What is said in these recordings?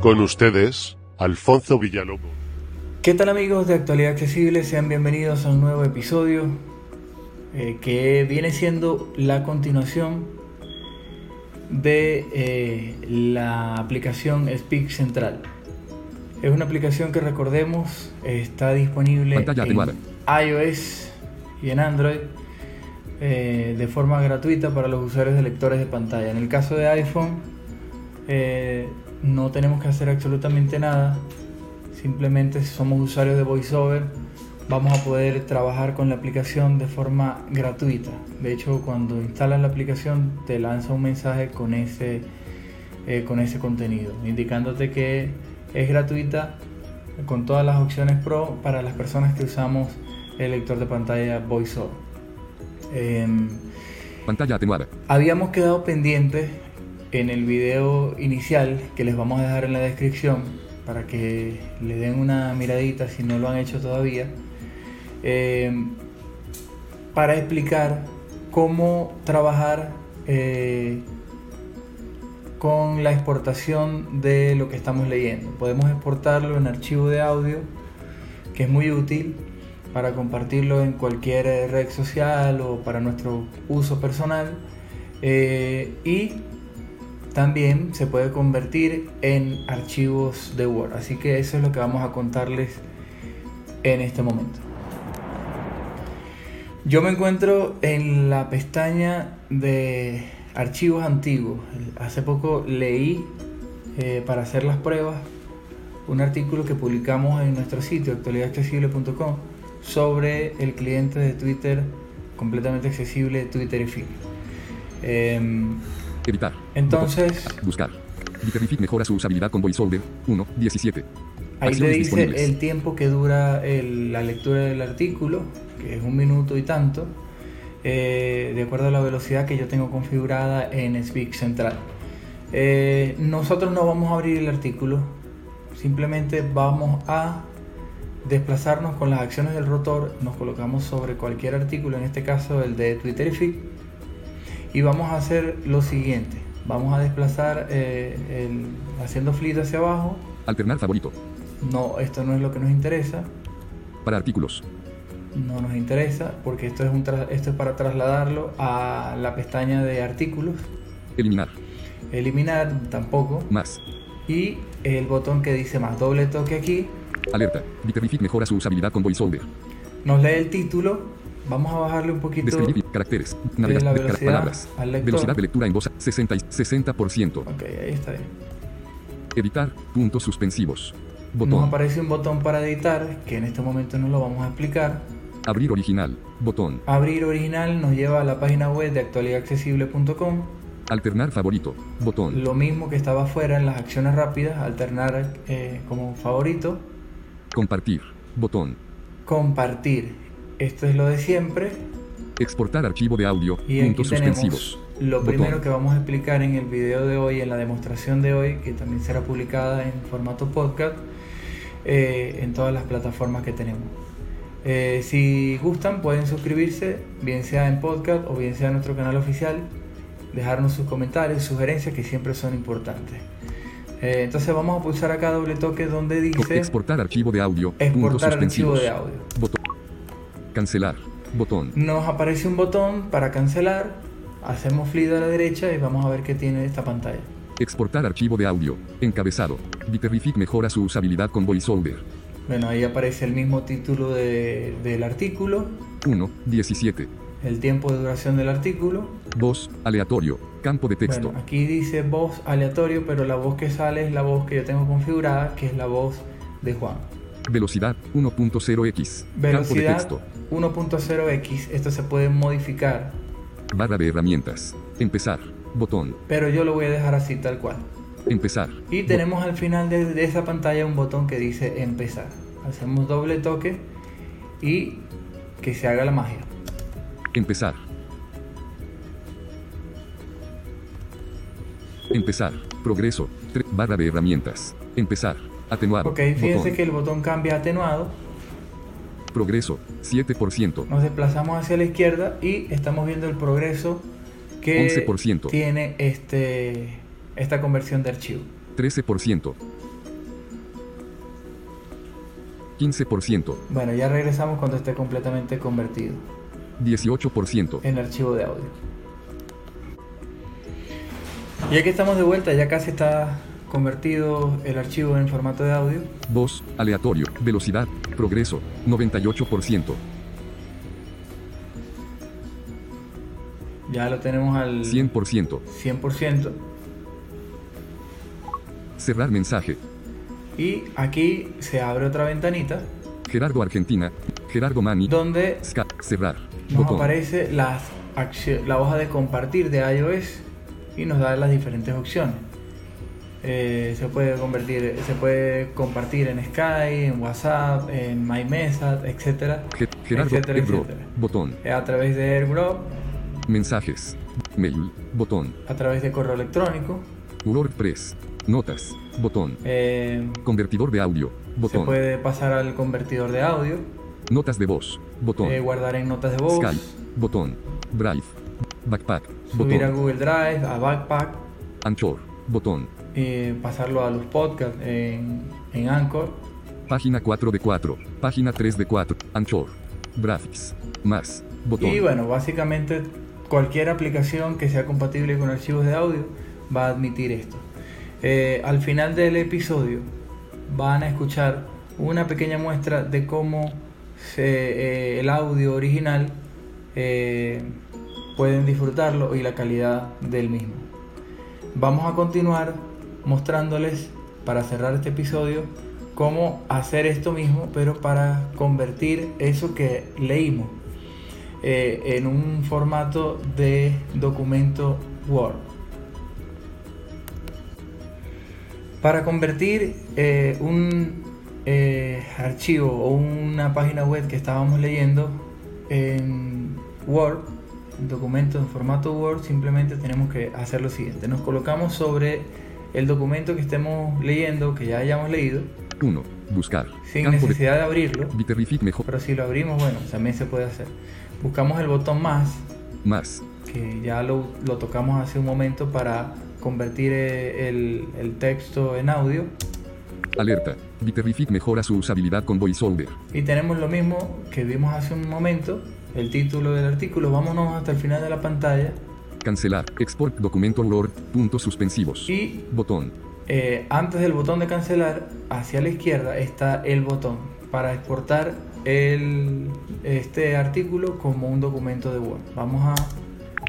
Con ustedes, Alfonso Villalobos. ¿Qué tal amigos de Actualidad Accesible? Sean bienvenidos a un nuevo episodio eh, que viene siendo la continuación de eh, la aplicación Speak Central. Es una aplicación que recordemos está disponible Pantalla en iOS y en Android eh, de forma gratuita para los usuarios de lectores de pantalla. En el caso de iPhone eh, no tenemos que hacer absolutamente nada, simplemente si somos usuarios de VoiceOver vamos a poder trabajar con la aplicación de forma gratuita. De hecho, cuando instalas la aplicación te lanza un mensaje con ese, eh, con ese contenido, indicándote que es gratuita con todas las opciones pro para las personas que usamos el lector de pantalla VoiceOver. Em, Pantalla atenuada. Habíamos quedado pendientes en el video inicial que les vamos a dejar en la descripción para que le den una miradita si no lo han hecho todavía, eh, para explicar cómo trabajar eh, con la exportación de lo que estamos leyendo. Podemos exportarlo en archivo de audio, que es muy útil para compartirlo en cualquier red social o para nuestro uso personal. Eh, y también se puede convertir en archivos de Word. Así que eso es lo que vamos a contarles en este momento. Yo me encuentro en la pestaña de archivos antiguos. Hace poco leí eh, para hacer las pruebas un artículo que publicamos en nuestro sitio actualidadaccesible.com sobre el cliente de Twitter completamente accesible Twitterific. Em, Editar. entonces. Buscar. Diterrific mejora su usabilidad con VoiceOver. 1. 17. ahí Acciones dice disponibles. el tiempo que dura el- la lectura del artículo, que es un minuto y tanto, eh, de acuerdo a la velocidad que yo tengo configurada en Speak Central. Eh, nosotros no vamos a abrir el artículo, simplemente vamos a desplazarnos con las acciones del rotor, nos colocamos sobre cualquier artículo, en este caso el de Twitterific, y vamos a hacer lo siguiente. Vamos a desplazar eh, el- haciendo flit hacia abajo. Alternar favorito. No, esto no es lo que nos interesa. Para artículos. No nos interesa porque esto es, un tra- esto es para trasladarlo a la pestaña de artículos. Eliminar. Eliminar tampoco. Más. Y el botón que dice más. Doble toque aquí. Alerta. Diterrific mejora su usabilidad con VoiceOver. Nos lee el título. Vamos a bajarle un poquito. Describir caracteres. Navegación. velocidad palabras. Velocidad de lectura en voz. 60 y 60%. Ok, ahí está bien. Editar. Puntos suspensivos. Nos Botón. aparece un botón para editar, que en este momento no lo vamos a explicar. Abrir original. Botón. Abrir original nos lleva a la página web de actualidadaccesible.com. Alternar favorito. Botón. Lo mismo que estaba afuera en las acciones rápidas, alternar eh, como favorito. Compartir. Botón. Compartir. Esto es lo de siempre. Exportar archivo de audio. Y aquí Puntos tenemos suspensivos. lo Botón. primero que vamos a explicar en el video de hoy, en la demostración de hoy, que también será publicada en formato podcast eh, en todas las plataformas que tenemos. Eh, si gustan, pueden suscribirse, bien sea en podcast o bien sea en nuestro canal oficial, dejarnos sus comentarios, sugerencias que siempre son importantes. Eh, entonces vamos a pulsar acá doble toque donde dice Exportar archivo de audio. Puntos exportar archivo suspensivos. de audio. Botón. Cancelar. Botón. Nos aparece un botón para cancelar, hacemos flick a la derecha y vamos a ver qué tiene esta pantalla. Exportar archivo de audio. Encabezado. Diterrific mejora su usabilidad con VoiceOver. Bueno, ahí aparece el mismo título de- del artículo, 1. 17. el tiempo de duración del artículo. Voz. Aleatorio. Campo de texto. Bueno, aquí dice voz aleatorio, pero la voz que sale es la voz que yo tengo configurada, que es la voz de Juan. Velocidad. 1.0x. Campo de Velocidad texto. 1.0x, esto se puede modificar, Barra de herramientas. Empezar. Botón. pero yo lo voy a dejar así tal cual. Empezar. Y tenemos al final de, de esa pantalla un botón que dice empezar. Hacemos doble toque y que se haga la magia. Empezar. Empezar. Progreso. Barra de herramientas. Empezar. Atenuado. Ok, fíjense que el botón cambia a atenuado. Progreso, 7%. Nos desplazamos hacia la izquierda y estamos viendo el progreso que tiene este, esta conversión de archivo. 13%. 15%. Bueno, ya regresamos cuando esté completamente convertido. 18%. En archivo de audio. Y aquí estamos de vuelta, ya casi está convertido el archivo en formato de audio. voz, aleatorio, velocidad, progreso, 98%, Ya lo tenemos al 100%, 100%. cerrar mensaje, Y aquí se abre otra ventanita Gerardo Argentina, Gerardo Mani, donde Ska, cerrar, nos botón, aparece las la hoja de compartir de iOS y nos da las diferentes opciones. Eh, se puede convertir, se puede compartir en Skype, en WhatsApp, en MyMessage, etcétera, Ge- Gerardo, etcétera, etcétera. botón, Eh, A través de AirDrop, mensajes, mail, botón, a través de correo electrónico, WordPress, notas, botón, eh, convertidor de audio, se botón, puede pasar al convertidor de audio, notas de voz, botón, eh, guardar en notas de voz, Skype, botón, Drive, Backpack, subir a Google Drive, a Backpack, Anchor, botón, eh, pasarlo a los podcasts en, en Anchor. página 4 de 4, página 3 de 4, Anchor, Graphics, más, botón, Y bueno, básicamente cualquier aplicación que sea compatible con archivos de audio va a admitir esto. Eh, al final del episodio van a escuchar una pequeña muestra de cómo se- eh, el audio original eh, pueden disfrutarlo y la calidad del mismo. Vamos a continuar mostrándoles para cerrar este episodio cómo hacer esto mismo, pero para convertir eso que leímos eh, en un formato de documento Word. Para convertir eh, un eh, archivo o una página web que estábamos leyendo en Word, en documento en formato Word, simplemente tenemos que hacer lo siguiente. Nos colocamos sobre el documento que estemos leyendo, que ya hayamos leído, 1, buscar, sin campo de necesidad de abrirlo. Bitterrific mejor, Pero si lo abrimos, bueno, también se puede hacer. Buscamos el botón más, más, que ya lo, lo tocamos hace un momento para convertir eh, el, el texto en audio. alerta, Bitterrific mejora su usabilidad con VoiceOver, Y tenemos lo mismo que vimos hace un momento, el título del artículo. Vámonos hasta el final de la pantalla cancelar, export documento Word, puntos suspensivos, y botón, eh, antes del botón de cancelar, hacia la izquierda está el botón para exportar el, este artículo como un documento de Word. Vamos a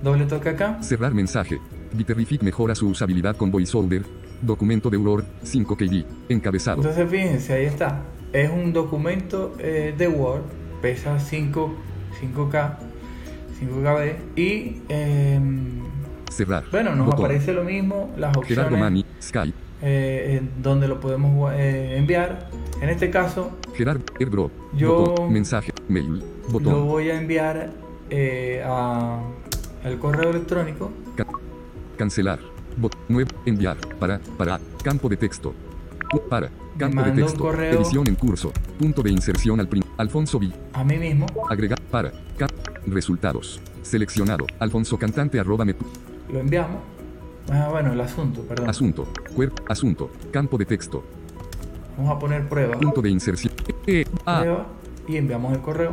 doble toque acá. cerrar mensaje, Bitterrific mejora su usabilidad con VoiceOver, documento de Word, 5 KB, encabezado, Entonces fíjense, ahí está. Es un documento eh, de Word, pesa 5, 5K, 5KB y em, cerrar, bueno, nos botón, aparece lo mismo, las Gerardo opciones Mani, Skype, eh, donde lo podemos eh, enviar. En este caso Gerard, Airdrop, Yo- botón, mensaje, mail, lo botón, voy a enviar eh, a- al correo electrónico. ca- cancelar, bot, 9, enviar, para, para, campo de texto, para, campo de texto, correo. edición en curso, punto de inserción al Alfonso V, A mí mismo. Agregar, para, ca- resultados, seleccionado, Alfonso Cantante arroba me, lo enviamos. Ah, bueno, el asunto, perdón. asunto, cuer, asunto, campo de texto, Vamos a poner prueba. punto de inserción, e, a, Prueba y enviamos el correo.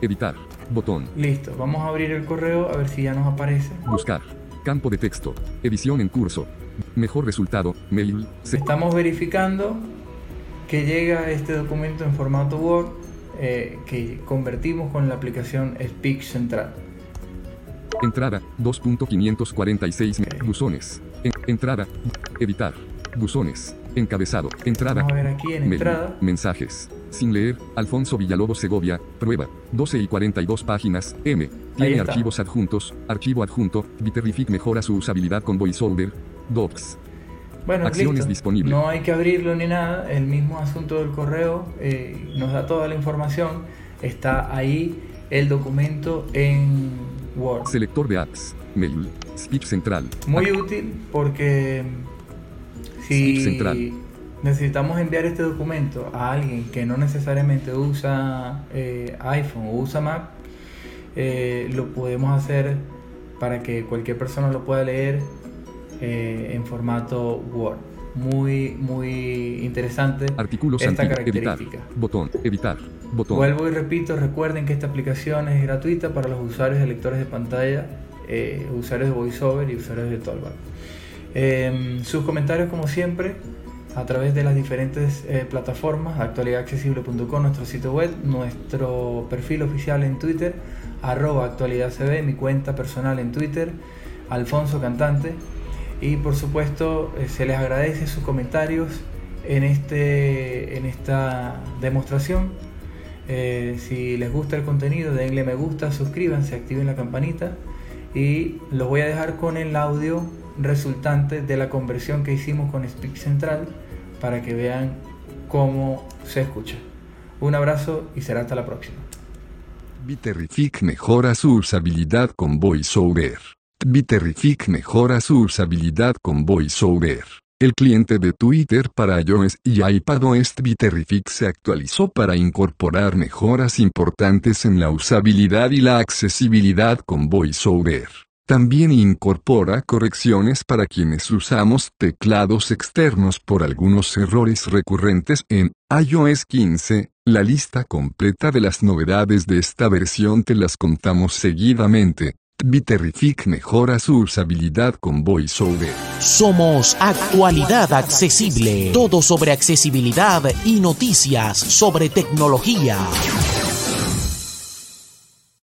editar, botón, Listo, vamos a abrir el correo a ver si ya nos aparece. buscar, campo de texto, edición en curso, mejor resultado, mail, se- Estamos verificando que llega este documento en formato Word eh, que convertimos con la aplicación Speak Central. Entrada, 2.546 Ok. buzones. En- entrada, editar, buzones, encabezado, entrada, Vamos a ver aquí en entrada. mensajes, sin leer, Alfonso Villalobos Segovia, prueba, 12 y 42 páginas, M, tiene archivos adjuntos, archivo adjunto, Bitterrific mejora su usabilidad con VoiceOver, Docs, Bueno, acciones listo. disponibles. No hay que abrirlo ni nada. El mismo asunto del correo eh, nos da toda la información. Está ahí el documento en Word. selector de apps, mail, speech central, Muy útil porque si Speak Central. necesitamos enviar este documento a alguien que no necesariamente usa eh, iPhone o usa Mac, eh, lo podemos hacer para que cualquier persona lo pueda leer eh, en formato Word. muy, muy interesante Artículos esta característica. Evitar. Botón. Evitar. Botón. Vuelvo y repito, recuerden que esta aplicación es gratuita para los usuarios de lectores de pantalla, eh, usuarios de VoiceOver y usuarios de Tollback. Eh, sus comentarios, como siempre, a través de las diferentes eh, plataformas, actualidadaccesible.com, nuestro sitio web, nuestro perfil oficial en Twitter, arroba actualidadcb, mi cuenta personal en Twitter, Alfonso Cantante. Y por supuesto, eh, se les agradece sus comentarios en, este, en esta demostración. Eh, si les gusta el contenido, denle me gusta, suscríbanse, activen la campanita y los voy a dejar con el audio resultante de la conversión que hicimos con Speak Central para que vean cómo se escucha. Un abrazo y será hasta la próxima. Bitterrific mejora su usabilidad con VoiceOver. Bitterrific mejora su usabilidad con VoiceOver. El cliente de Twitter para iOS y iPadOS Bitterrific se actualizó para incorporar mejoras importantes en la usabilidad y la accesibilidad con VoiceOver. También incorpora correcciones para quienes usamos teclados externos por algunos errores recurrentes en iOS 15. La lista completa de las novedades de esta versión te las contamos seguidamente. Bitterrific mejora su usabilidad con VoiceOver. Somos Actualidad Accesible. Todo sobre accesibilidad y noticias sobre tecnología.